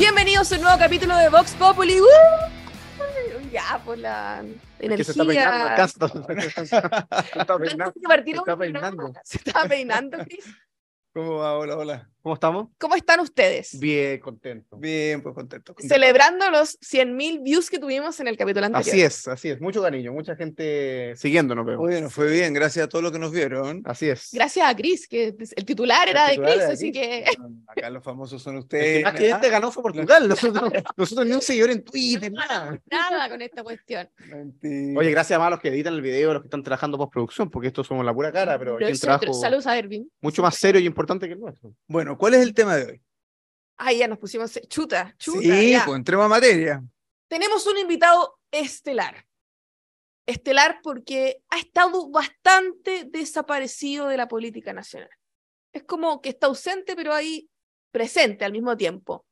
Bienvenidos a un nuevo capítulo de Vox Populi. ¡Uh! Ya, por la energía. Que se está peinando acá. Se está, peinando. Se está peinando. Chris. ¿Cómo va? Hola, hola. ¿Cómo estamos? ¿Cómo están ustedes? Bien, contento. Bien, pues contento. contento. Celebrando los 100.000 views que tuvimos en el capítulo anterior. Así es, así es. Mucho cariño, mucha gente siguiéndonos. Oye, nos fue bien, gracias a todos los que nos vieron. Así es. Gracias a Chris, que el titular era de titular Chris, era así Chris. que Acá los famosos son El ustedes. más que este ganó fue Portugal. Nosotros, nosotros ni un seguidor en Twitter, nada. nada con esta cuestión. Mentira. Oye, gracias a los que editan el video, los que están trabajando postproducción, porque estos somos la pura cara, pero aquí hay un trabajo saludos a Ervin. mucho más serio y importante que el nuestro. Bueno, ¿cuál es el tema de hoy? Ay, ya nos pusimos chuta, chuta. sí, ya. pues entremos a materia. Tenemos un invitado estelar. Estelar porque ha estado bastante desaparecido de la política nacional. Es como que está ausente, pero ahí presente al mismo tiempo.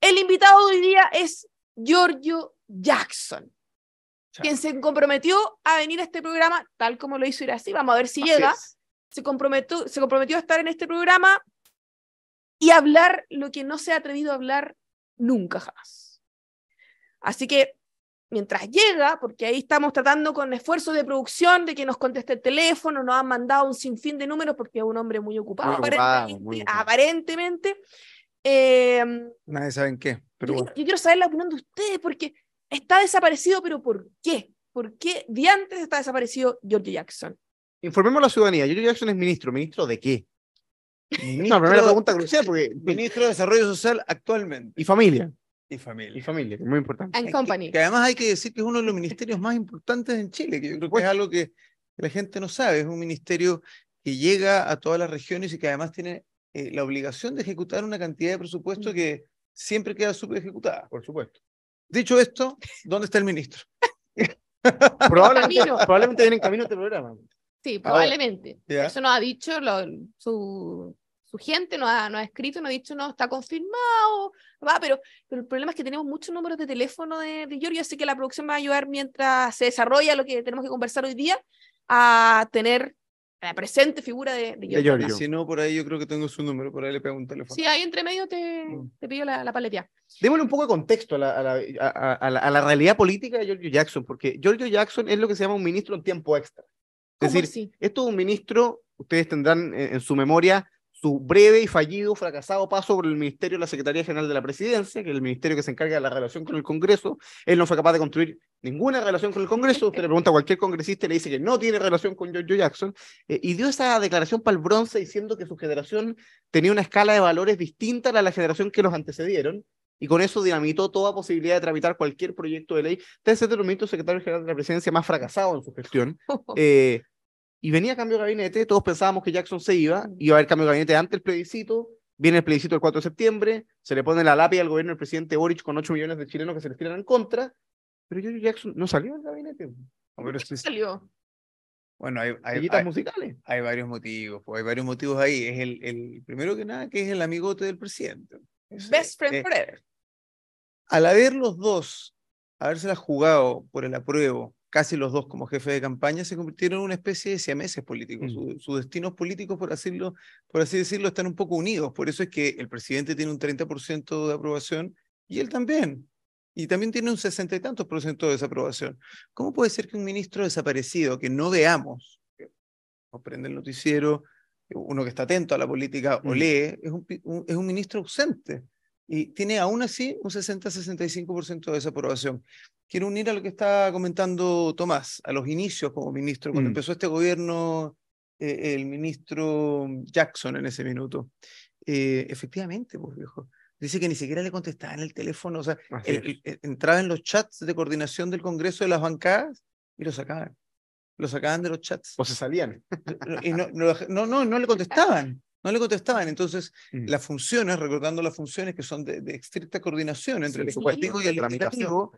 El invitado de hoy día es Giorgio Jackson, Chao. quien se comprometió a venir a este programa, tal como lo hizo Irasi. Vamos a ver si Así llega. es. Se comprometió, se comprometió a estar en este programa y hablar lo que no se ha atrevido a hablar nunca jamás. Así que mientras llega, porque ahí estamos tratando con esfuerzos de producción de que nos conteste el teléfono, nos han mandado un sinfín de números porque es un hombre muy ocupado, Muy ocupado, aparentemente. muy ocupado. aparentemente. Eh, Nadie sabe en qué, pero yo, bueno. yo quiero saber la opinión de ustedes porque está desaparecido, pero ¿por qué? ¿Por qué diantres está desaparecido Giorgio Jackson? Informemos a la ciudadanía. Giorgio Jackson es ministro. ¿Ministro de qué? Ministro, No, primera pregunta crucial, porque. Ministro de Desarrollo Social actualmente. Y familia. Y Y familia. familia, que es muy importante. And Que- Company. Que, además hay que decir que es uno de los ministerios más importantes en Chile, que yo creo que es algo que la gente no sabe. Es un ministerio que llega a todas las regiones y que además tiene eh, la obligación de ejecutar una cantidad de presupuesto que siempre queda súper ejecutada. Por supuesto. Dicho esto, ¿dónde está el ministro? Probablemente, Camino. probablemente viene en camino este programa. Sí, probablemente. Eso nos ha dicho lo- su, su gente, nos ha, nos ha escrito, nos ha dicho, no, está confirmado, va, pero, pero el problema es que tenemos muchos números de teléfono de, de Giorgio, así que la producción va a ayudar mientras se desarrolla lo que tenemos que conversar hoy día, a tener la presente figura de, de Giorgio. Giorgio. Si no, por ahí yo creo que tengo su número, por ahí le pego un teléfono. Sí, ahí entre medio te, Mm. te pido la, la paletía. Démosle un poco de contexto a la, a la- a- a la- a la realidad política de Giorgio Jackson, porque Giorgio Jackson es lo que se llama un ministro en tiempo extra. Es ¿Cómo decir, así? esto es un ministro, ustedes tendrán en, en su memoria su breve y fallido, fracasado paso por el Ministerio de la Secretaría General de la Presidencia, que es el ministerio que se encarga de la relación con el Congreso. Él no fue capaz de construir ninguna relación con el Congreso. Usted le pregunta a cualquier congresista y le dice que no tiene relación con Giorgio Jackson. eh, y dio esa declaración para el bronce diciendo que su generación tenía una escala de valores distinta a la generación que los antecedieron. Y con eso dinamitó toda posibilidad de tramitar cualquier proyecto de ley. Debe ser de los ministros secretarios generales de la presidencia más fracasado en su gestión. Eh, y venía cambio de gabinete, todos pensábamos que Jackson se iba, iba a haber cambio de gabinete antes del plebiscito, viene el plebiscito el 4 de septiembre, se le pone la lápida al gobierno del presidente Boric con 8 millones de chilenos que se les tiran en contra, pero Giorgio Jackson no salió del gabinete. No, pero sí- Salió. bueno, hay, hay, hay- musicales. hay varios motivos, pues, hay varios motivos ahí. Es el, el primero que nada, que es el amigote del presidente. Best friend eh, forever. al haber los dos, habérselas jugado por el apruebo, casi los dos como jefe de campaña, se convirtieron en una especie de siameses políticos. Mm. Su- sus destinos políticos, por, decirlo, por así decirlo, están un poco unidos. Por eso es que el presidente tiene un 30% de aprobación y él también. Y también tiene un sesenta y tantos por ciento de desaprobación. ¿Cómo puede ser que un ministro desaparecido, que no veamos, que nos prende el noticiero, uno que está atento a la política o Mm. lee, es un, pi- un- es un ministro ausente? Y tiene aún así un 60-65% de desaprobación. Quiero unir a lo que estaba comentando Tomás, a los inicios como ministro, cuando Mm. empezó este gobierno, eh, el ministro Jackson en ese minuto. Eh, efectivamente, pues viejo, dice que ni siquiera le contestaban el teléfono, o sea, el- es. el- el- entraba en los chats de coordinación del Congreso de las bancadas y lo sacaban. Lo sacaban de los chats. O se salían. Y no, no, no, no, no le contestaban. No le contestaban. Entonces, Mm. las funciones, recordando las funciones que son de, de estricta coordinación entre Sí, el supuesto, Ejecutivo y el. Legislativo,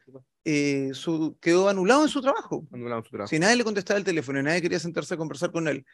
eh, su, quedó anulado en su trabajo. Su trabajo. Si nadie le contestaba el teléfono y nadie quería sentarse a conversar con él,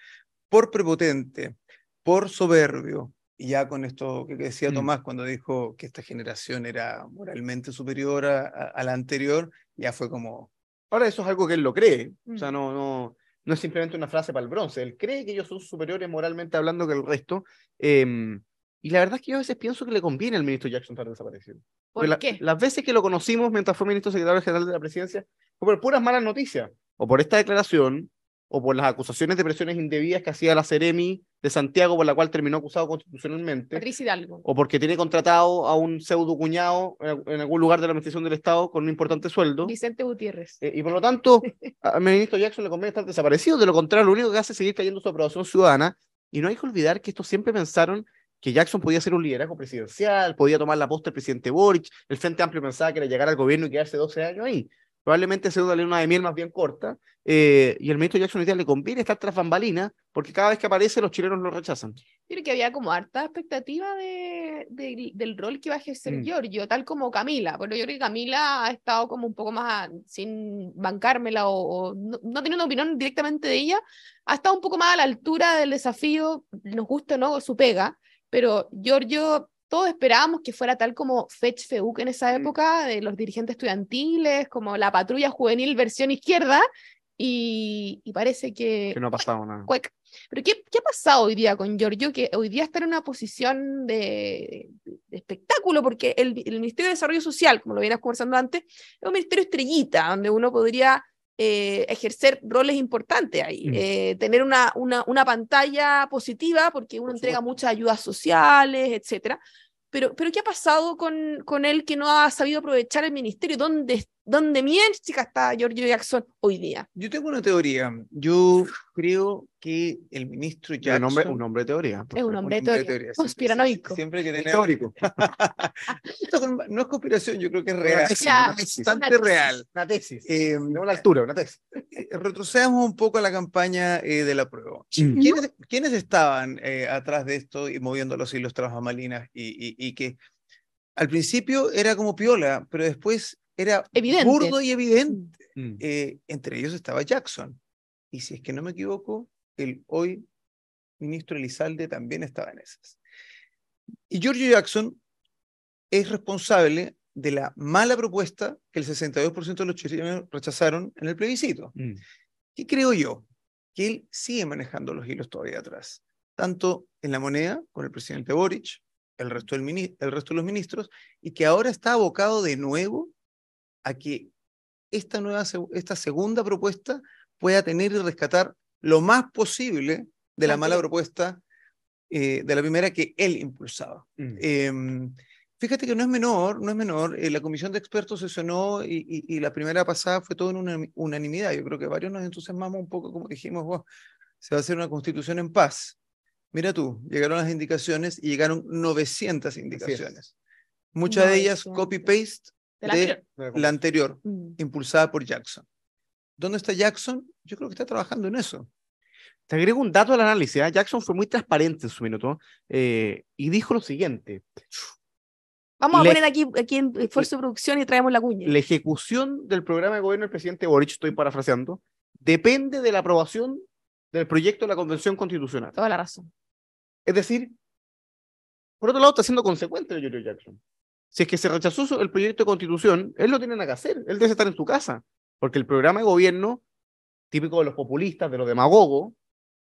por prepotente, por soberbio, y ya con esto que decía Mm. Tomás cuando dijo que esta generación era moralmente superior a, a- a la anterior, ya fue como, Ahora eso es algo que él lo cree. O sea, Mm. no, no, no es simplemente una frase para el bronce. Él cree que ellos son superiores moralmente hablando que el resto. em, Y la verdad es que yo a veces pienso que le conviene al ministro Jackson estar desaparecido. ¿Por Porque la- qué? las veces que lo conocimos mientras fue ministro secretario general de la presidencia, fue por puras malas noticias. O por esta declaración, o por las acusaciones de presiones indebidas que hacía la Ceremi de Santiago, por la cual terminó acusado constitucionalmente. Patricia Hidalgo. O porque tiene contratado a un pseudo cuñado en en algún lugar de la administración del Estado con un importante sueldo. Vicente Gutiérrez. Eh, y por lo tanto, al ministro Jackson le conviene estar desaparecido. De lo contrario, lo único que hace es seguir cayendo su aprobación ciudadana. Y no hay que olvidar que estos siempre pensaron que Jackson podía ser un liderazgo presidencial, podía tomar la posta del presidente Boric. El Frente Amplio pensaba que era llegar al gobierno y quedarse 12 años ahí. Probablemente sea una luna de miel más bien corta. eh, y al ministro Jackson hoy día le conviene estar tras bambalinas porque cada vez que aparece los chilenos lo rechazan. Creo que había como harta expectativa de, de- del rol que iba a ejercer Mm. Giorgio, tal como Camila. Pero yo creo que Camila ha estado como un poco más a- sin bancármela o, o no, no teniendo una opinión directamente de ella, ha estado un poco más a la altura del desafío, nos gusta o no su pega, pero Giorgio, todos esperábamos que fuera tal como Fetch Feuk en esa Mm. época, de los dirigentes estudiantiles, como la patrulla juvenil versión izquierda, y, y parece que Que no ha pasado nada. Cuec. Pero ¿qué, ¿qué ha pasado hoy día con Giorgio? Que hoy día está en una posición de, de espectáculo, porque el, el Ministerio de Desarrollo Social, como lo veníamos conversando antes, es un ministerio estrellita, donde uno podría eh, ejercer roles importantes ahí, Mm. eh, tener una, una, una pantalla positiva, porque uno entrega muchas ayudas sociales, etcétera. Pero, pero ¿qué ha pasado con, con él que no ha sabido aprovechar el ministerio? ¿Dónde, dónde chica está Giorgio Jackson hoy día? Yo tengo una teoría. Yo creo que el ministro Un Jackson... hombre, un hombre de teoría. Es un hombre de teoría, teoría, siempre- conspiranoico. Siempre que tenemos... Teórico. Esto con- no es conspiración, yo creo que es real. tesis. Bastante real. Una tesis. Eh, de una altura, una tesis. eh, retrocedamos un poco a la campaña eh, de la prueba. Mm. ¿Quiénes, quiénes estaban eh, atrás de esto y moviendo los hilos tras y, y, y que al principio era como piola, pero después era Evidente. burdo y evidente? Mm. Eh, entre ellos estaba Jackson. Y si es que no me equivoco, el hoy ministro Elizalde también estaba en esas. Y Giorgio Jackson es responsable de la mala propuesta que el 62% de los chilenos rechazaron en el plebiscito. Mm. ¿Qué creo yo? Que él sigue manejando los hilos todavía atrás, tanto en la moneda con el presidente Boric, el resto, del el resto de los ministros, y que ahora está abocado de nuevo a que esta, nueva, esta segunda propuesta pueda tener y rescatar lo más posible de la mala propuesta eh, de la primera que él impulsaba. Mm. Em, fíjate que no es menor, no es menor. eh, la comisión de expertos sesionó y, y, y la primera pasada fue todo en una unanimidad. Yo creo que varios nos entusiasmamos un poco, como dijimos, "Wow, se va a hacer una constitución en paz. Mira tú, llegaron las indicaciones y llegaron 900 indicaciones. Muchas de ellas 900. copy-paste De la de anterior. la anterior, Mm. impulsada por Jackson. ¿Dónde está Jackson? Yo creo que está trabajando en eso. Te agrego un dato al análisis. ¿eh? Jackson fue muy transparente en su minuto eh, y dijo lo siguiente. Vamos a Le- poner aquí, aquí en esfuerzo de producción y traemos la cuña. La ejecución del programa de gobierno del presidente Boric, estoy parafraseando, depende de la aprobación del proyecto de la Convención Constitucional. Toda la razón. Es decir, por otro lado, está siendo consecuente el Giorgio Jackson. Si es que se rechazó el proyecto de constitución, él no tiene nada que hacer. Él debe estar en su casa. Porque el programa de gobierno, típico de los populistas, de los demagogos,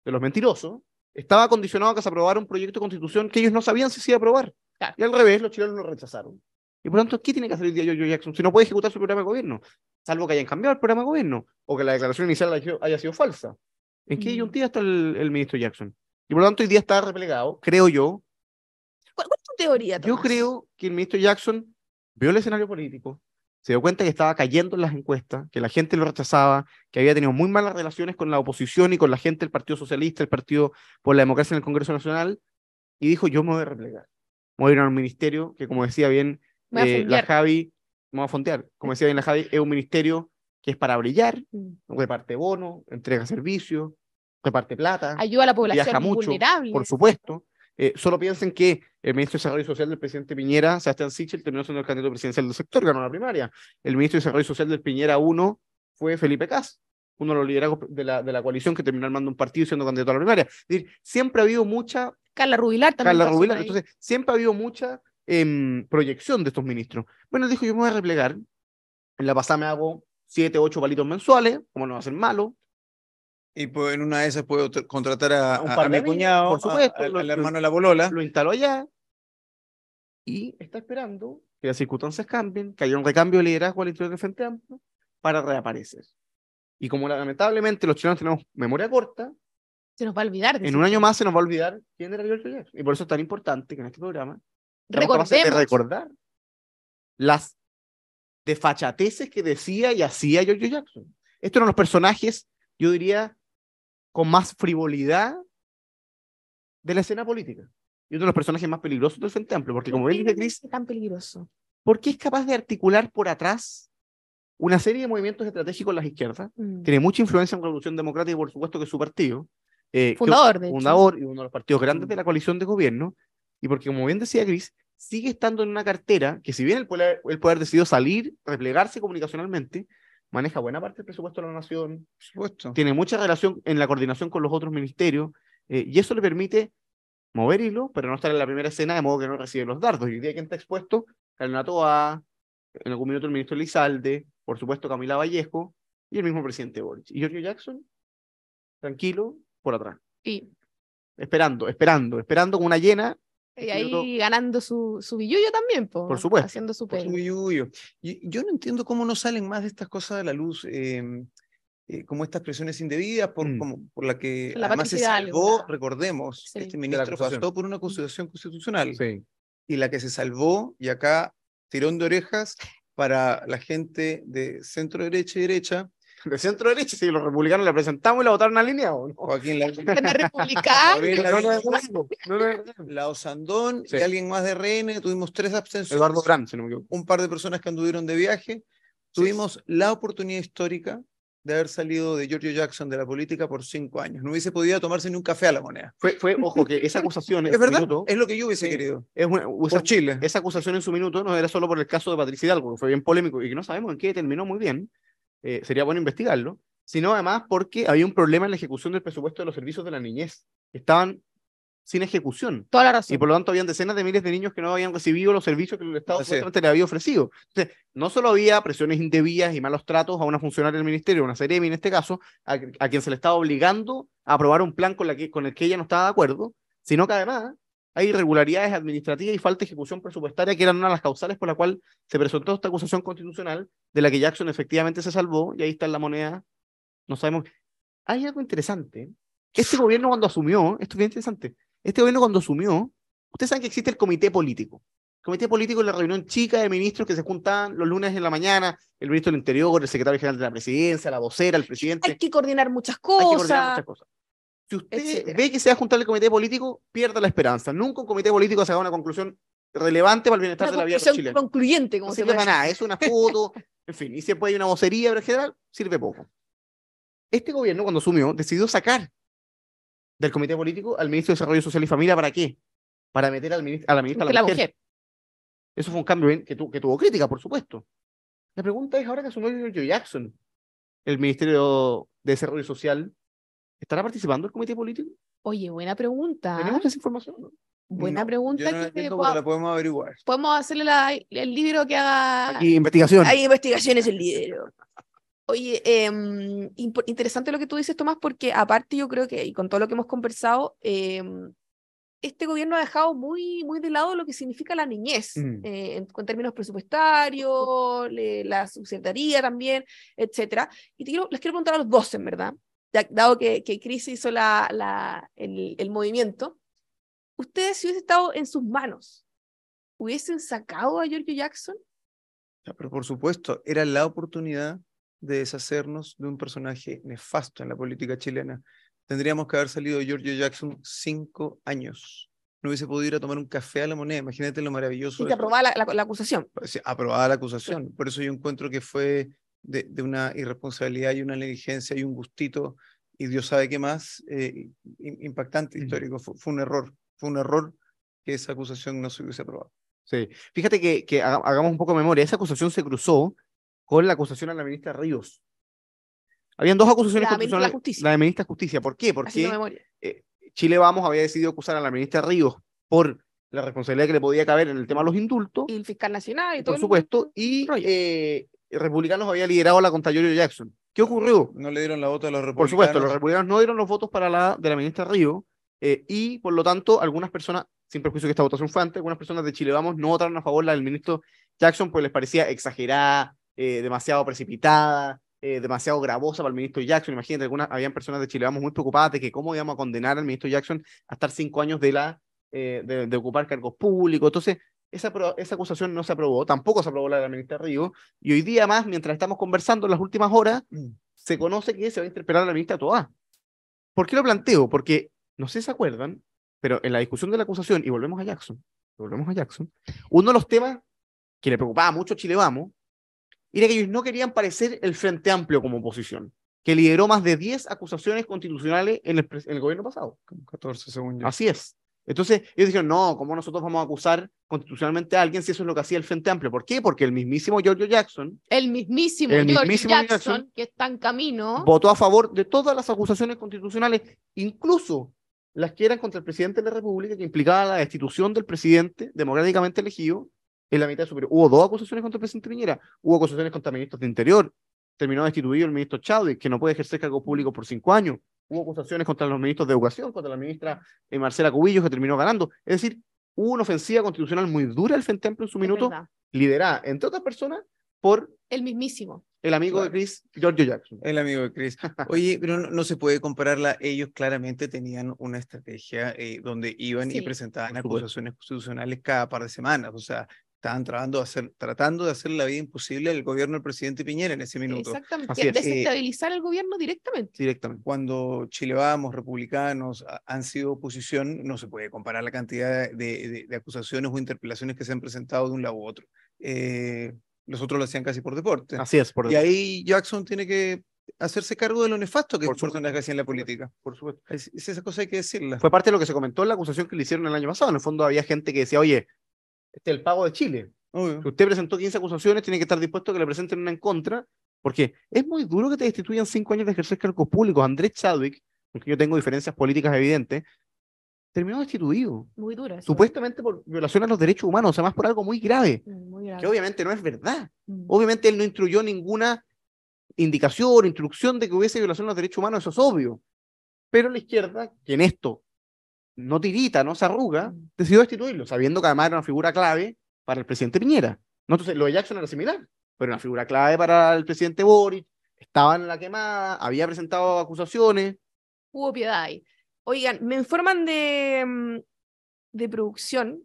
de los mentirosos, estaba condicionado a que se aprobara un proyecto de constitución que ellos no sabían si se iba a aprobar. Claro. Y al revés, los chilenos lo rechazaron. Y por lo tanto, ¿qué tiene que hacer el día Giorgio Jackson si no puede ejecutar su programa de gobierno? Salvo que hayan cambiado el programa de gobierno o que la declaración inicial haya- sido falsa. ¿En qué Mm. disyuntiva está el, el ministro Jackson? Y por lo tanto, hoy día está replegado, creo yo. ¿Cuál, cuál es tu teoría, Yo Tomás? creo que el ministro Jackson vio el escenario político, se dio cuenta que estaba cayendo en las encuestas, que la gente lo rechazaba, que había tenido muy malas relaciones con la oposición y con la gente del Partido Socialista, el Partido por la Democracia en el Congreso Nacional, y dijo, yo me voy a replegar. Me voy a ir a un ministerio que, como decía bien eh, la fondear. Javi, me voy a fontear, como decía bien la Javi, es un ministerio que es para brillar, Mm. reparte bonos, entrega servicios, reparte plata Ayuda a la población viaja mucho, vulnerable. por supuesto. Eh, solo piensen que el ministro de Desarrollo Social del presidente Piñera, Sebastián Sichel, terminó siendo el candidato presidencial del sector, ganó la primaria. El ministro de Desarrollo Social del Piñera 1 fue Felipe Cas, uno de los liderazgos de la, de la coalición que terminó armando un partido y siendo candidato a la primaria. Es decir, siempre ha habido mucha, Carla Rubilar también. Carla Rubilar, entonces siempre ha habido mucha em, proyección de estos ministros. Bueno, dijo, yo me voy a replegar, en la pasada me hago siete, ocho palitos mensuales, como no va a ser malo, Y pues en una de esas puedo tr- contratar a, A un a- par a de mi cuñado, por supuesto, a- a- lo- al hermano de la bolola. lo instaló allá, y está esperando que las circunstancias cambien, que haya un recambio de liderazgo al interior del Frente Amplio para reaparecer. Y como lamentablemente los chilenos tenemos memoria corta, Se nos va a olvidar. de en un año más se nos va a olvidar quién era Giorgio Jackson. Y por eso es tan importante que en este programa capaces de Recordemos. recordar las desfachateces que decía y hacía Giorgio Jackson. Estos eran los personajes, yo diría, con más frivolidad de la escena política. Y uno de los personajes más peligrosos del Frente Amplio, porque como bien dice Chris, tan peligroso. porque es capaz de articular por atrás una serie de movimientos estratégicos en las izquierdas. Mm. Tiene mucha influencia en Revolución Democrática y por supuesto que es su partido. eh, que- Fundador, de hecho. fundador y uno de los partidos grandes de la coalición de gobierno. Y porque, como bien decía Gris, sigue estando en una cartera que si bien el poder, el poder decidió salir, replegarse comunicacionalmente, maneja buena parte del presupuesto de la nación, Por supuesto. tiene mucha relación en la coordinación con los otros ministerios, eh, y eso le permite mover hilo, pero no estar en la primera escena de modo que no recibe los dardos. Y hoy día quien está expuesto, Carolina Toa, en algún minuto el ministro Elizalde, por supuesto Camila Vallejo y el mismo presidente Boric. Y Giorgio Jackson, tranquilo, por atrás, Y, esperando, esperando, esperando con una llena. Y ahí minuto- ganando su, su billullo también, po, Por supuesto. Haciendo su Por su. Y yo no entiendo cómo no salen más de estas cosas a la luz, eh, eh, como estas presiones indebidas, por, Mm. como, por la que La además se salvó, claro. recordemos, Sí. este ministro pasó por una acusación constitucional Sí. y la que se salvó, y acá tirón de orejas para la gente de centro derecha y derecha, De centro derecha, si los republicanos le presentamos y la votaron alineados. ¿no? Joaquín Lavín, Una republicana. Joaquín No, no, Lavín, no, no, no, no. Lao Sandón Sí. y alguien más de RN, tuvimos tres abstenciones. Eduardo Brand, si no me equivoco. un par de personas que anduvieron de viaje. Tuvimos la oportunidad histórica de haber salido de Giorgio Jackson de la política por cinco años. No hubiese podido tomarse ni un café a la moneda. Fue, fue, ojo, que esa acusación en Es su verdad, minuto, es lo que yo hubiese Sí. querido. es una- esa- Por Chile. esa acusación en su minuto no era solo por el caso de Patricia Hidalgo, que fue bien polémico y que no sabemos en qué terminó muy bien, eh, sería bueno investigarlo, sino además porque había un problema en la ejecución del presupuesto de los servicios de la niñez, estaban sin ejecución. Toda la razón. Y por lo tanto, habían decenas de miles de niños que no habían recibido los servicios que el Estado supuestamente le había ofrecido. Entonces, no solo había presiones indebidas y malos tratos a una funcionaria del ministerio, una Seremi en este caso, a, a quien se le estaba obligando a aprobar un plan con, la que, con el que ella no estaba de acuerdo, sino que además hay irregularidades administrativas y falta de ejecución presupuestaria que eran una de las causales por la cual se presentó esta acusación constitucional de la que Jackson efectivamente se salvó y ahí está en la moneda. No sabemos. Hay algo interesante. Este gobierno cuando asumió, esto es bien interesante, este gobierno cuando asumió, ustedes saben que existe el comité político. El comité político es la reunión chica de ministros que se juntan los lunes en la mañana, el ministro del Interior, el secretario general de la presidencia, la vocera, el presidente. Hay que coordinar muchas Hay que coordinar cosas. muchas cosas. Si usted etcétera. ve que se va a juntar el comité político, pierda la esperanza. Nunca un comité político se haga una conclusión relevante para el bienestar Una de la vida chilenos. concluyente, como No se puede para nada, es una foto, en fin, y siempre hay una vocería, pero en general sirve poco. Este gobierno, cuando asumió, decidió sacar del comité político al ministro de Desarrollo Social y Familia, ¿para qué? Para meter al ministro, a la ministra de Porque la mujer. mujer. Eso fue un cambio que, tu- que tuvo crítica, por supuesto. La pregunta es, ahora que asumió Giorgio Jackson, el Ministerio de Desarrollo Social, ¿estará participando el comité político? Oye, buena pregunta. ¿Tenemos esa información? no? Buena No, pregunta yo no la que la podemos averiguar. podemos hacerle la- el libro que haga. Aquí, investigación. Hay investigaciones el libro. Oye, em, interesante lo que tú dices, Tomás, porque aparte yo creo que, y con todo lo que hemos conversado, em, este gobierno ha dejado muy, muy de lado lo que significa la niñez, Mm. eh, en, con términos presupuestarios, le- la subsecretaría también, etcétera. Y te quiero, les quiero preguntar a los dos, en verdad, dado que, que Cris hizo la, la, el, el movimiento. Ustedes, si hubiese estado en sus manos, ¿hubiesen sacado a Giorgio Jackson? Ya, Pero por supuesto, era la oportunidad de deshacernos de un personaje nefasto en la política chilena. Tendríamos que haber salido de Giorgio Jackson cinco años. No hubiese podido ir a tomar un café a la moneda. Imagínate lo maravilloso. De te aprobaba la, la- la acusación. Sí, aprobada la acusación. Por eso yo encuentro que fue de, de una irresponsabilidad y una negligencia y un gustito, y Dios sabe qué más, eh, im- impactante, histórico. Fue, fue un error. Fue un error que esa acusación no se hubiese aprobado. Sí. Fíjate que, que haga- hagamos un poco de memoria. Esa acusación se cruzó con la acusación a la ministra Ríos. Habían dos acusaciones La ministra de la constitucionales. Justicia. La de ministra Justicia. ¿Por qué? Porque memoria. Chile Vamos había decidido acusar a la ministra Ríos por la responsabilidad que le podía caber en el tema de los indultos, Y el fiscal nacional y todo por el- supuesto, y eh, Republicanos había liderado la contra Giorgio Jackson. ¿Qué ocurrió? No le dieron la voto a los Por republicanos. supuesto, los republicanos no dieron los votos para la de la ministra Ríos eh, y, por lo tanto, algunas personas sin perjuicio que esta votación fue antes, algunas personas de Chile Vamos no votaron a favor la del ministro Jackson, pues les parecía exagerada, eh, demasiado precipitada, eh, demasiado gravosa para el ministro Jackson. Imagínate, algunas, habían personas de Chile Vamos muy preocupadas de que cómo íbamos a condenar al ministro Jackson a estar cinco años de, la, eh, de, de ocupar cargos públicos. Entonces, esa, esa acusación no se aprobó, tampoco se aprobó la de la ministra Río, y hoy día más, mientras estamos conversando en las últimas horas, se conoce que se va a interpelar a la ministra Toá. ¿Por qué lo planteo? Porque, no sé si se acuerdan, pero en la discusión de la acusación, y volvemos a Jackson, volvemos a Jackson, uno de los temas que le preocupaba mucho a Chile Vamos, era que ellos no querían parecer el Frente Amplio como oposición, que lideró más de 10 acusaciones constitucionales en el, en el gobierno pasado. Como 14 según yo. Así es. Entonces, ellos dijeron, no, ¿cómo nosotros vamos a acusar constitucionalmente a alguien si eso es lo que hacía el Frente Amplio? ¿Por qué? Porque el mismísimo Giorgio Jackson El mismísimo, El George mismísimo Jackson, Jackson que está en camino. votó a favor de todas las acusaciones constitucionales, incluso las que eran contra el presidente de la República, que implicaban la destitución del presidente democráticamente elegido en la mitad superior. Hubo dos acusaciones contra el presidente Piñera, hubo acusaciones contra ministros de Interior, terminó destituido el ministro Chávez, que no puede ejercer cargo público por cinco años, hubo acusaciones contra los ministros de Educación, contra la ministra eh, Marcela Cubillos, que terminó ganando. Es decir, hubo una ofensiva constitucional muy dura del Frente Amplio en su minuto, liderada, entre otras personas, por El mismísimo. el amigo de. Chris, Giorgio Jackson. El amigo de Chris. Oye, pero no, no se puede compararla. Ellos claramente tenían una estrategia eh, donde iban Sí. y presentaban acusaciones constitucionales cada par de semanas. O sea, estaban tratando de hacer, tratando de hacer la vida imposible al gobierno del presidente Piñera en ese minuto. Exactamente. Es. Desestabilizar el gobierno directamente. Directamente. Cuando Chile Vamos, republicanos, han sido oposición, no se puede comparar la cantidad de, de- de acusaciones o interpelaciones que se han presentado de un lado u otro. Eh, los otros lo hacían casi por deporte. Así es, por, Y ahí Jackson tiene que hacerse cargo de lo nefasto que Por personaje así en la política. por supuesto. Es, es esa cosa hay que decirla. Fue parte de lo que se comentó en la acusación que le hicieron el año pasado. En el fondo había gente que decía, oye, este es el pago de Chile. Obvio. Si usted presentó 15 acusaciones, tiene que estar dispuesto a que le presenten una en contra, porque es muy duro que te destituyan cinco años de ejercer cargos públicos. Andrés Chadwick, porque yo tengo diferencias políticas evidentes, terminó destituido, Muy dura. eso. supuestamente por violación a los derechos humanos, o sea, más por algo muy grave, Mm, Muy grave. que obviamente no es verdad. Mm. Obviamente él no instruyó ninguna indicación, instrucción de que hubiese violación a los derechos humanos, eso es obvio. Pero la izquierda, que en esto no tirita, no se arruga, Mm. decidió destituirlo, sabiendo que además era una figura clave para el presidente Piñera. ¿No? Entonces, lo de Jackson era similar, pero una figura clave para el presidente Boric, estaba en la quemada, había presentado acusaciones. Hubo piedad ahí. Oigan, me informan de, mm, de producción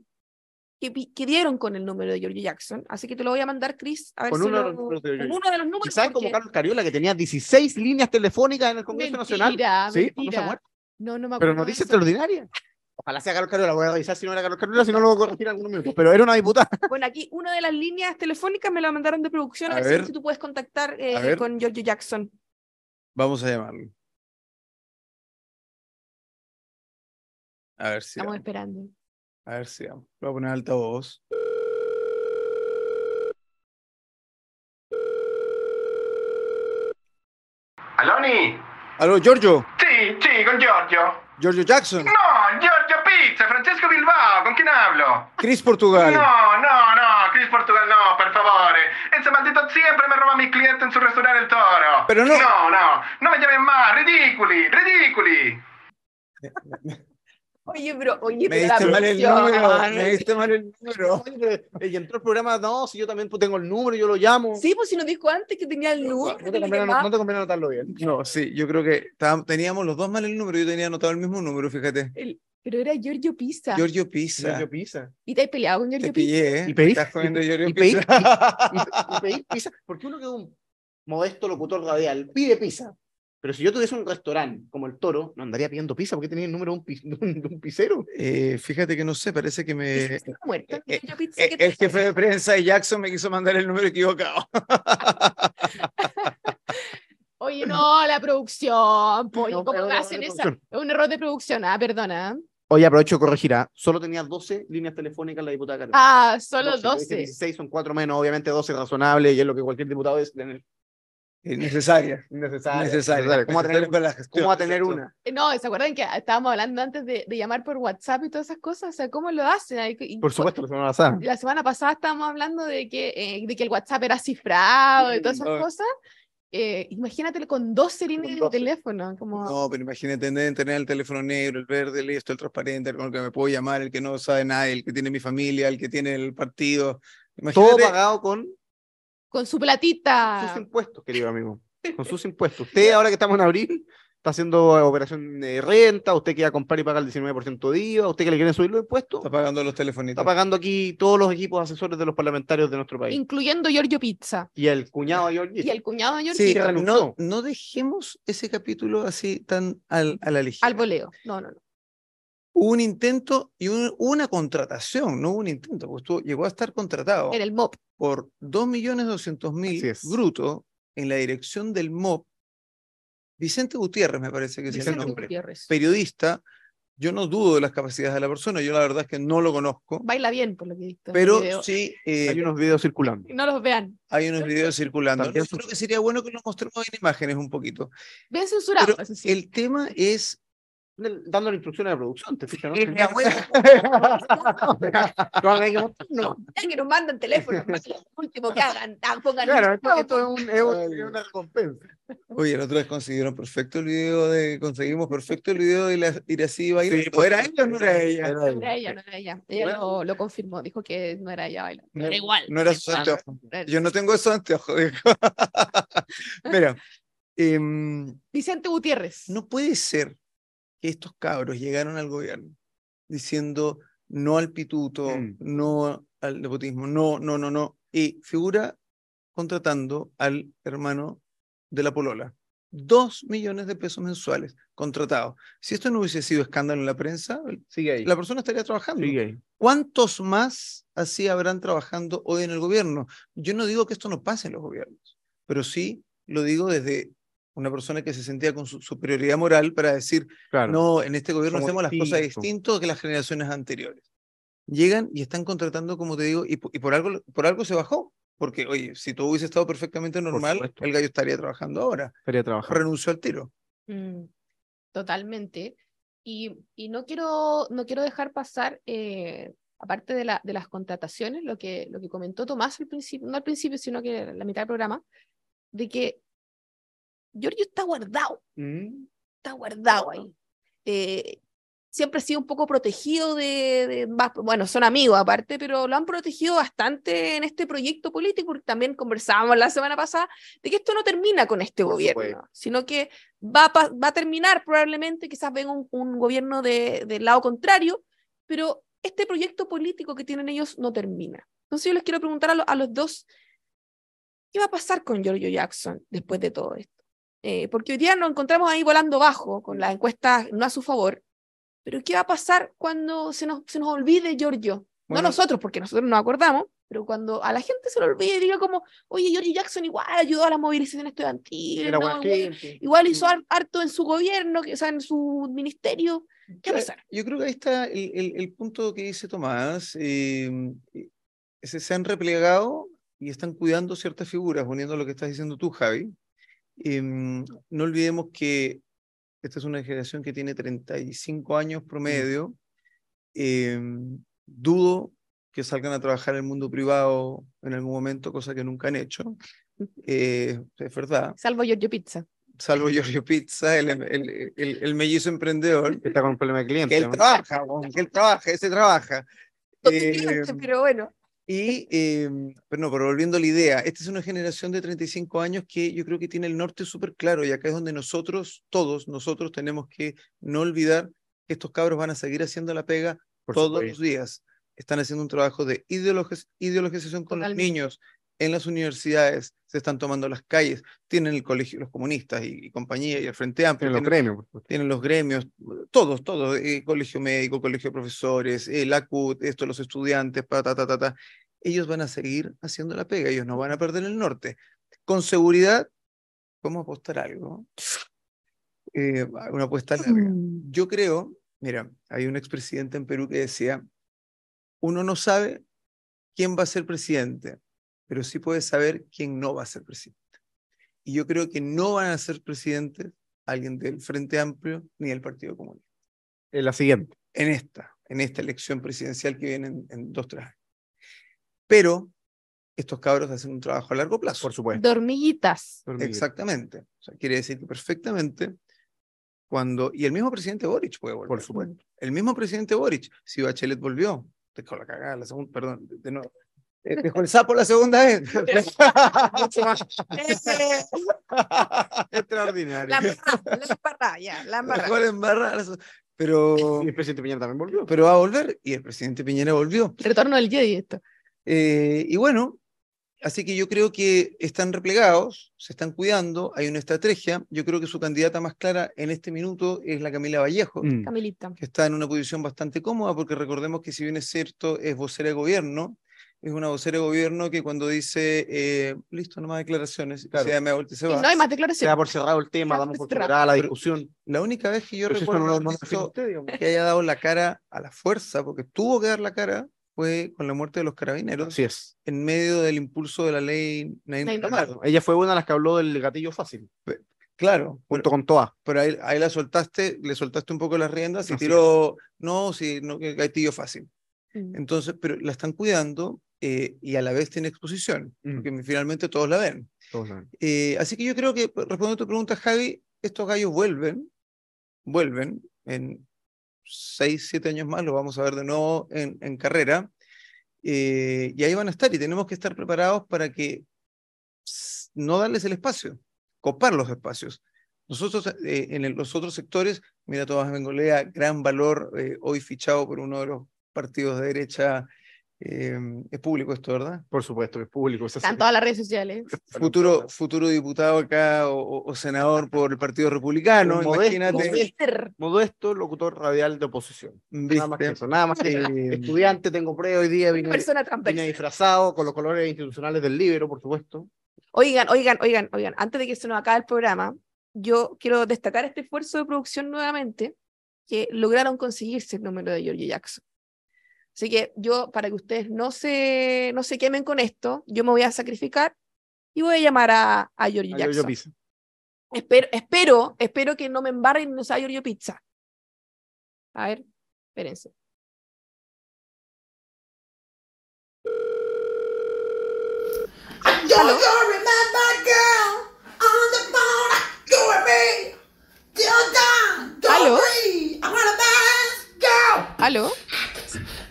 que, que dieron con el número de George Jackson, así que te lo voy a mandar, Chris, a ver Con si uno de lo- los números de con uno de los números. Quizás como porque- Carlos Cariola, que tenía 16 líneas telefónicas en el Congreso Nacional. Mentira, Sí, no se mentira. acuerda. No, no me acuerdo. Pero noticia eso. extraordinaria. Ojalá sea Carlos Cariola, voy a revisar si no era Carlos Cariola, si no lo voy a corregir en algunos minutos. Pero era una diputada. Bueno, aquí una de las líneas telefónicas me la mandaron de producción, a, A ver, si- ver. si tú puedes contactar eh, con George Jackson. Vamos a llamarlo. A ver si. Estamos vamos, esperando. A ver si. vamos. Lo voy a poner altavoz. Aloni? Aló, Giorgio. Sì, sì, con Giorgio. Giorgio Jackson. No, Giorgio Pizza, Francesco Bilbao, ¿con quién hablo? Chris Portugal. No, no, no, Chris Portugal no, por favor. Ese maldito siempre me roba a mis clientes en su restaurante El Toro. Pero no- No, no, no me llamen más, ridículi, ridículi. Oye, pero, oye, Me pero la diste mal el número. Me diste mal el número. Y entró el programa, no, si yo también tengo el número, yo lo llamo. Sí, pues si nos dijo antes que tenía el número. no, te conviene, llamaba. no te conviene anotarlo bien. No, sí, yo creo que estábamos- teníamos los dos mal el número. Yo tenía anotado el mismo número, fíjate. El- pero era Giorgio Pisa. Giorgio Pisa. Giorgio Pisa. ¿Y te has peleado con Te Giorgio Pisa? pillé, ¿eh? Y pedí- Estás comiendo Giorgio y Pisa. Y, y porque uno que es un modesto locutor radial pide pizza. Pero si yo tuviese un restaurante como el Toro, no andaría pidiendo pizza porque tenía el número de un, pi- de un, de un pizzero. Eh, fíjate que no sé, parece que me. Pisa está muerto. eh, Eh, ¿qué te El jefe de prensa de Jackson me quiso mandar el número equivocado. Oye, no, la producción. po, oye, No, ¿Cómo hacen producción. Es un error de producción. Ah, perdona. Oye, aprovecho de corregir, ¿ah? solo tenía 12 líneas telefónicas la diputada Carolina. Ah, solo 12, yo dije 12. 16 son 4 menos, obviamente 12 es razonable y es lo que cualquier diputado es tener. Es necesaria. Necesaria. innecesario. ¿Cómo va a tener, Necesaria cómo va a tener una? Eh, No, ¿se acuerdan que estábamos hablando antes de, de llamar por WhatsApp y todas esas cosas? O sea, ¿cómo lo hacen? Y- Por supuesto, la semana pasada. La semana pasada estábamos hablando de que, eh, de que el WhatsApp era cifrado y todas esas Oh. cosas. eh, imagínate con 12 líneas de 12. teléfono. Como... No, pero imagínate tener, tener el teléfono negro, el verde, el esto, el transparente, el con el que me puedo llamar, el que no sabe nada, el que tiene mi familia, el que tiene el partido. Todo Imagínate, pagado con Con su sus platita. impuestos, querido amigo. Con sus impuestos. Usted, ahora que estamos en abril, está haciendo operación de renta, usted que va a comprar y pagar el 19% de IVA, usted que le quieren subir los impuestos, está pagando los telefonitos. está pagando aquí todos los equipos asesores de los parlamentarios de nuestro país. Incluyendo Giorgio Pizza. Y el cuñado de Georgie. Y el cuñado de Giorgio Sí, no, no dejemos ese capítulo así tan al, a la ligera. al voleo. No, no, no. Hubo un intento y un- una contratación, no hubo un intento, pues estuvo- llegó a estar contratado En el MOP. por 2.200.000 Así es. brutos en la dirección del MOP. Vicente Gutiérrez, me parece que es el Vicente nombre. Gutiérrez. Periodista, yo no dudo de las capacidades de la persona, yo la verdad es que no lo conozco, Baila bien, por lo que he visto. pero sí eh, Hay unos videos circulando. No los vean. hay unos videos circulando. Yo creo que sería bueno que los mostremos en imágenes un poquito. Bien censurado. Pero eso sí. el tema es Dándole instrucciones a la producción, ¿te fijas? ¿no? No, ya que nos mandan teléfono, lo último que hagan, pongan Claro, esto, es, un- es un- es una recompensa. Oye, la otra vez consiguieron perfecto el video de, conseguimos perfecto el video de la Irací bailando. Sí, ¿O ¿Era ella o no era ella? Era No él. era ella, no era ella. Ella Bueno. lo, lo confirmó, dijo que no era ella bailando. No- Era igual. no era su anteojo. Yo no tengo esos anteojos. dijo. Mira, em, Vicente Gutiérrez. no puede ser que estos cabros llegaron al gobierno diciendo no al pituto, Mm. no al nepotismo, no, no, no, no. Y figura contratando al hermano de la polola. Dos millones de pesos mensuales contratados. Si esto no hubiese sido escándalo en la prensa, Sigue ahí. la persona estaría trabajando. Sigue ahí. ¿Cuántos más así habrán trabajando hoy en el gobierno? Yo no digo que esto no pase en los gobiernos, pero sí lo digo desde una persona que se sentía con su superioridad moral para decir, Claro. no, en este gobierno hacemos las cosas distintos. distintas que las generaciones anteriores. Llegan y están contratando, como te digo, y, po- y por, algo, por algo se bajó. Porque, oye, si todo hubiese estado perfectamente normal, el gallo estaría trabajando ahora. Estaría trabajando. Renunció al tiro. Mm, totalmente. Y, y no quiero, no quiero dejar pasar, eh, aparte de, la, de las contrataciones, lo que, lo que comentó Tomás al principio, no al principio, sino que en la mitad del programa, de que Giorgio está guardado, Mm. está guardado ahí. Eh, siempre ha sido un poco protegido de, bueno, son amigos aparte, pero lo han protegido bastante en este proyecto político, porque también conversábamos la semana pasada de que esto no termina con este Por gobierno, supuesto. sino que va a, pa- va a terminar probablemente, quizás venga un, un gobierno de- del lado contrario, pero este proyecto político que tienen ellos no termina. Entonces yo les quiero preguntar a, lo- a los dos, ¿qué va a pasar con Giorgio Jackson después de todo esto? Eh, porque hoy día nos encontramos ahí volando bajo, con las encuestas no a su favor, pero ¿qué va a pasar cuando se nos, se nos olvide Giorgio? Bueno. no nosotros, porque nosotros nos acordamos, pero cuando a la gente se le olvide y diga como, oye, Giorgio Jackson igual ayudó a la movilización estudiantil, Era ¿no? igual, hizo har- harto en su gobierno, o sea, en su ministerio, ¿qué va a pasar? Yo creo que ahí está el, el- el punto que dice Tomás. eh, eh, se, se han replegado y están cuidando ciertas figuras, uniendo lo que estás diciendo tú, Javi. Em, no olvidemos que esta es una generación que tiene 35 años promedio. Em, dudo que salgan a trabajar en el mundo privado en algún momento, cosa que nunca han hecho. Eh, es verdad. Salvo Giorgio Pizza. Salvo Giorgio Pizza, el, el, el- el mellizo emprendedor. Está con un problema de cliente. Que él ¿no? trabaja, que él trabaja, ese trabaja. Eh, pero bueno. Y, eh, pero no, pero volviendo a la idea, esta es una generación de 35 años que yo creo que tiene el norte súper claro y acá es donde nosotros, todos nosotros tenemos que no olvidar que estos cabros van a seguir haciendo la pega Por todos supuesto. los días. Están haciendo un trabajo de ideologiz- ideologización con los niños en las universidades, se están tomando las calles, tienen el colegio, los comunistas y, y compañía y el Frente Amplio, En los tienen- por supuesto. tienen los gremios, todos, todos, eh, colegio médico, colegio de profesores, eh, la CUT, esto, los estudiantes, pa, ta, ta, ta, ta. Ellos van a seguir haciendo la pega, ellos no van a perder el norte. Con seguridad, vamos a apostar algo. Eh, una apuesta larga. Mm. Yo creo, mira, hay un expresidente en Perú que decía, uno no sabe quién va a ser presidente, pero sí puede saber quién no va a ser presidente. Y yo creo que no van a ser presidentes alguien del Frente Amplio ni del Partido Comunista. En la siguiente. En esta, en esta elección presidencial que viene en, en dos, tres años. Pero estos cabros hacen un trabajo a largo plazo. Por supuesto. Dormiguitas. Exactamente. O sea, quiere decir que perfectamente cuando... Y el mismo presidente Boric puede volver. Por supuesto. El mismo presidente Boric, si Bachelet volvió, dejó la cagada la segunda, perdón, de, de nuevo. Eh, Dejó el sapo la segunda vez. Mucho más. Extraordinario. La embarrada, la embarrada, ya, la embarrada. La embarrada Pero, Y el presidente Piñera también volvió. pero va a volver y el presidente Piñera volvió. Retorno del Jedi esto. Eh, y bueno, así que yo creo que están replegados, se están cuidando, hay una estrategia. Yo creo que su candidata más clara en este minuto es la Camila Vallejo, Mm. Camilita. que está en una posición bastante cómoda, porque recordemos que si bien es cierto, es vocera de gobierno, es una vocera de gobierno que cuando dice, eh, listo, no más declaraciones, Claro. se da media vuelta y se Y va. no hay más Se da declaraciones. por cerrado el tema, damos por cerrada la Pero- discusión. La única vez que yo Pero recuerdo no no usted, que haya dado la cara a la fuerza, porque tuvo que dar la cara, fue con la muerte de los carabineros, Así es. en medio del impulso de la ley Nain Nain Ramaro. Ella fue una de las que habló del gatillo fácil, Claro, junto con Toa. pero ahí, ahí la soltaste, le soltaste un poco las riendas y Así tiró, no, sí, no, gatillo fácil. Mm. Entonces, pero la están cuidando eh, y a la vez tiene exposición, Mm. porque finalmente todos la ven. Todos. Eh, así que yo creo que, respondiendo a tu pregunta, Javi, estos gallos vuelven, vuelven en seis, siete años más, lo vamos a ver de nuevo en, en carrera, eh, y ahí van a estar, y tenemos que estar preparados para que no darles el espacio, copar los espacios. Nosotros eh, en el- los otros sectores, mira Tomás Bengolea, gran valor, eh, hoy fichado por uno de los partidos de derecha, eh, es público esto, ¿verdad? Por supuesto, que es público. Están todas las redes sociales. futuro, futuro diputado acá o, senador por el Partido Republicano, Un imagínate. Modesto locutor radial de oposición. Nada más que eso, nada más que Eh, estudiante, tengo pre hoy día, vine, Persona vine disfrazado con los colores institucionales del libro, por supuesto. Oigan, oigan, oigan, oigan, antes de que se nos acabe el programa, yo quiero destacar este esfuerzo de producción nuevamente, que lograron conseguirse el número de George Jackson. Así que yo, para que ustedes no se, no se quemen con esto, yo me voy a sacrificar y voy a llamar a, a George A Jackson. Giorgio Pisa. Espero, espero, espero que no me embarren y no sea Giorgio Pizza. A ver, espérense. Hello? don't Hello?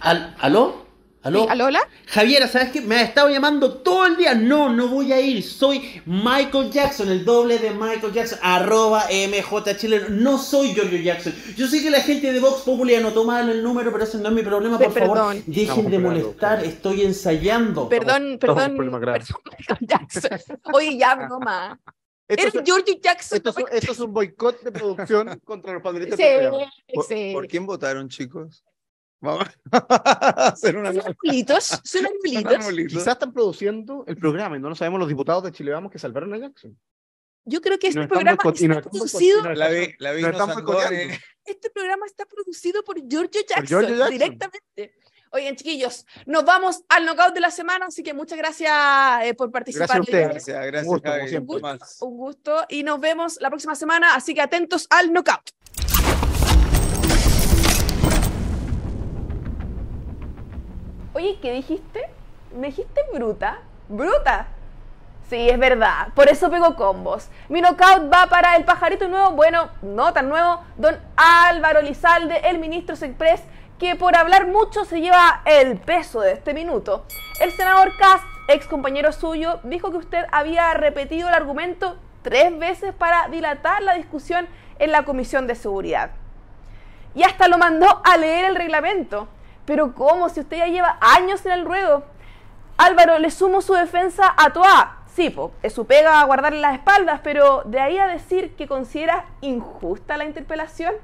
Al- ¿Aló? ¿Aló? Sí, ¿Aló, hola? Javiera, ¿sabes qué? Me ha estado llamando todo el día. No, no voy a ir. Soy Michael Jackson, el doble de Michael Jackson, arroba MJ Chile. No soy Giorgio Jackson. Yo sé que la gente de Vox Populi anotó mal el número, pero ese no es mi problema. Por favor, dejen Estamos de molestar. Estoy ensayando. Perdón, estamos perdón. perdón, Michael Jackson. Oye, ya, broma. Esto Eres es, George Jackson. esto es- esto es un boicot de producción contra los panelistas Sí, del programa. ¿Por, sí. por quién votaron, chicos? Vamos a hacer una Son arbolitos, son. Quizás están produciendo el programa y no lo sabemos los diputados de Chile Vamos que salvaron a Jackson. Yo creo que este programa está producido, este programa está producido por Giorgio Jackson, Giorgio Jackson. directamente. Oigan, chiquillos, nos vamos al knockout de la semana, así que muchas gracias eh, por participar. Gracias a ustedes. Gracias, gracias, gusto, como Javi. siempre. Tomás. Un gusto y nos vemos la próxima semana, así que atentos al knockout. Oye, ¿qué dijiste? ¿Me dijiste bruta? ¿Bruta? Sí, es verdad. Por eso pego combos. Mi knockout va para el pajarito nuevo, bueno, no tan nuevo, don Álvaro Lizalde, el ministro Express, que por hablar mucho se lleva el peso de este minuto. El senador Cast, ex compañero suyo, dijo que usted había repetido el argumento tres veces para dilatar la discusión en la Comisión de Seguridad. Y hasta lo mandó a leer el reglamento. Pero ¿cómo? Si usted ya lleva años en el ruedo. Álvaro, le sumo su defensa a Toa. Sí, po, es su pega a guardarle las espaldas, pero de ahí a decir que considera injusta la interpelación.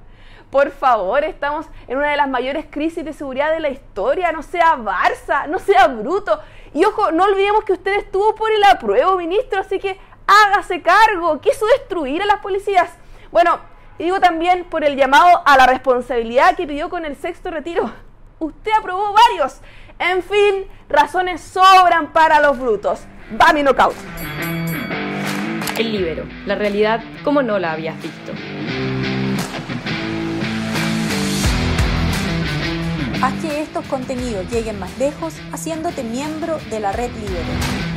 Por favor, estamos en una de las mayores crisis de seguridad de la historia. No sea Barça, no sea bruto. Y ojo, no olvidemos que usted estuvo por el apruebo, ministro, así que hágase cargo. Quiso destruir a las policías. Bueno, y digo también por el llamado a la responsabilidad que pidió con el sexto retiro. Usted aprobó varios. En fin, razones sobran para los brutos. Va mi knockout. El libero, la realidad como no la habías visto. Haz que estos contenidos lleguen más lejos haciéndote miembro de la red Libero.